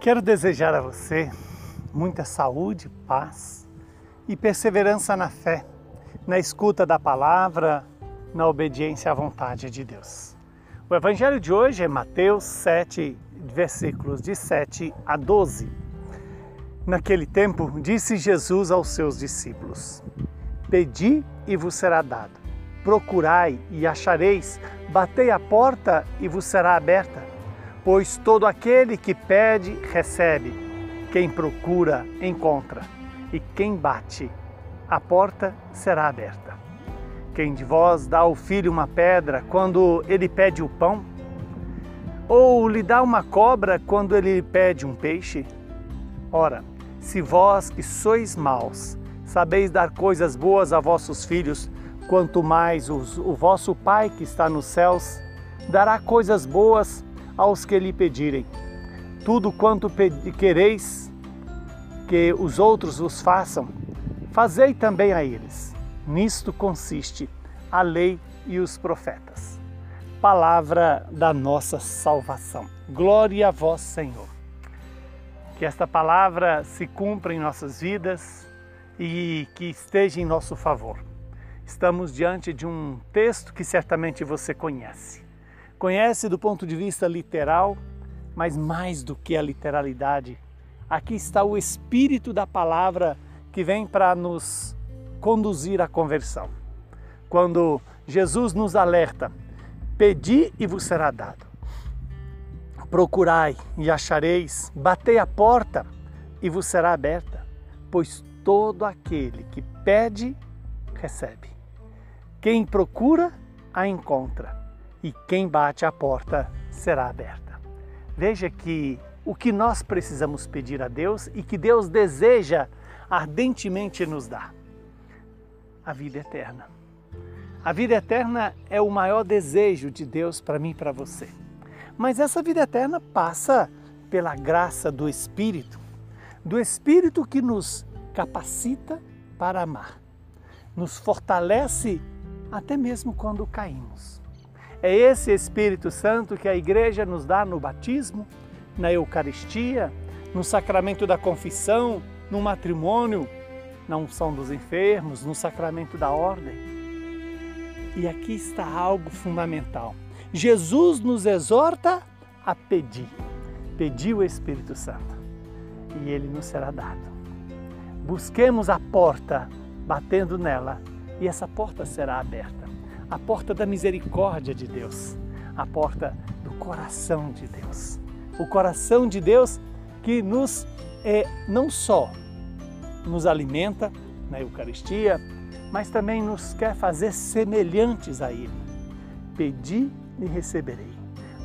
Quero desejar a você muita saúde, paz e perseverança na fé, na escuta da palavra, na obediência à vontade de Deus. O evangelho de hoje é Mateus 7, versículos de 7 a 12. Naquele tempo, disse Jesus aos seus discípulos: Pedi e vos será dado. Procurai e achareis. Batei a porta e vos será aberta. Pois todo aquele que pede, recebe. Quem procura, encontra. E quem bate, a porta será aberta. Quem de vós dá ao filho uma pedra quando ele pede o pão? Ou lhe dá uma cobra quando ele pede um peixe? Ora, se vós que sois maus, sabeis dar coisas boas a vossos filhos, quanto mais os, o vosso Pai que está nos céus dará coisas boas aos que lhe pedirem. Tudo quanto quereis que os outros vos façam, fazei também a eles. Nisto consiste a lei e os profetas. Palavra da nossa salvação. Glória a vós, Senhor. Que esta palavra se cumpra em nossas vidas e que esteja em nosso favor. Estamos diante de um texto que certamente você conhece. Conhece do ponto de vista literal, mas mais do que a literalidade. Aqui está o espírito da palavra que vem para nos conduzir à conversão. Quando Jesus nos alerta: Pedi e vos será dado. Procurai e achareis, batei a porta e vos será aberta, pois todo aquele que pede, recebe. Quem procura, a encontra, e quem bate a porta será aberta. Veja que o que nós precisamos pedir a Deus e que Deus deseja ardentemente nos dar: a vida eterna. A vida eterna é o maior desejo de Deus para mim e para você. Mas essa vida eterna passa pela graça do Espírito, do Espírito que nos capacita para amar, nos fortalece até mesmo quando caímos. É esse Espírito Santo que a igreja nos dá no batismo, na Eucaristia, no sacramento da confissão, no matrimônio, na unção dos enfermos, no sacramento da ordem. E aqui está algo fundamental. Jesus nos exorta a pedir. Pedir o Espírito Santo e ele nos será dado. Busquemos a porta, batendo nela, e essa porta será aberta. A porta da misericórdia de Deus, a porta do coração de Deus. O coração de Deus que nos é não só nos alimenta na Eucaristia, mas também nos quer fazer semelhantes a Ele. Pedi e receberei.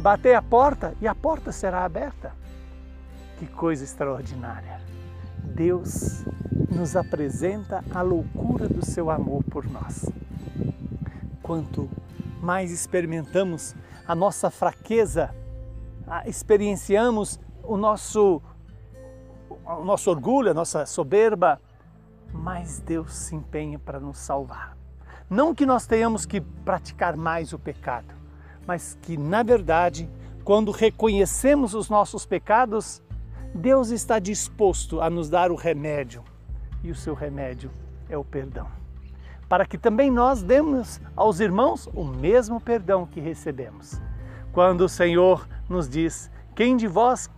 Batei a porta e a porta será aberta. Que coisa extraordinária! Deus nos apresenta a loucura do seu amor por nós. Quanto mais experimentamos a nossa fraqueza, experienciamos o nosso, o nosso orgulho, a nossa soberba, mais Deus se empenha para nos salvar. Não que nós tenhamos que praticar mais o pecado, mas que, na verdade, quando reconhecemos os nossos pecados, Deus está disposto a nos dar o remédio e o seu remédio é o perdão. Para que também nós demos aos irmãos o mesmo perdão que recebemos. Quando o Senhor nos diz: Quem de vós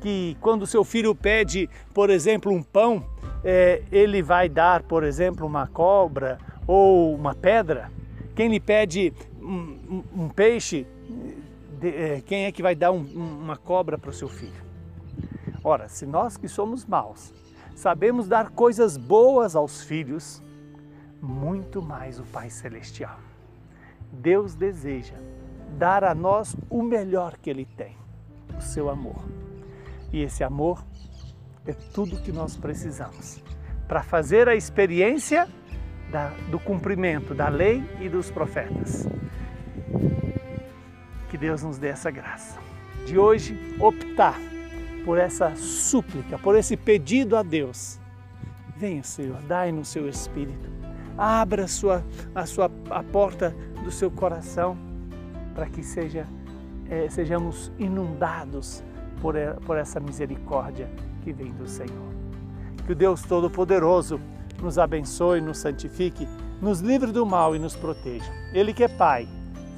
que, quando seu filho pede, por exemplo, um pão, é, ele vai dar, por exemplo, uma cobra ou uma pedra? Quem lhe pede um, um, peixe, de, é, quem é que vai dar um, uma cobra para o seu filho? Ora, se nós que somos maus sabemos dar coisas boas aos filhos, muito mais o Pai Celestial. Deus deseja dar a nós o melhor que Ele tem, o seu amor. E esse amor é tudo que nós precisamos para fazer a experiência da, do cumprimento da lei e dos profetas. Que Deus nos dê essa graça. De hoje, optar por essa súplica, por esse pedido a Deus. Venha, Senhor, dai no seu espírito. Abra a sua, a sua a porta do seu coração para que seja, é, sejamos inundados por, por essa misericórdia que vem do Senhor. Que o Deus Todo-Poderoso nos abençoe, nos santifique, nos livre do mal e nos proteja. Ele que é Pai,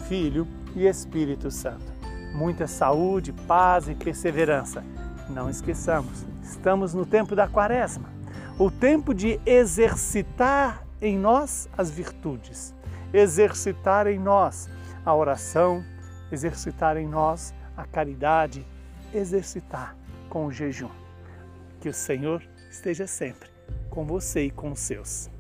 Filho e Espírito Santo. Muita saúde, paz e perseverança. Não esqueçamos, estamos no tempo da quaresma, o tempo de exercitar em nós as virtudes, exercitar em nós a oração, exercitar em nós a caridade, exercitar com o jejum. Que o Senhor esteja sempre com você e com os seus.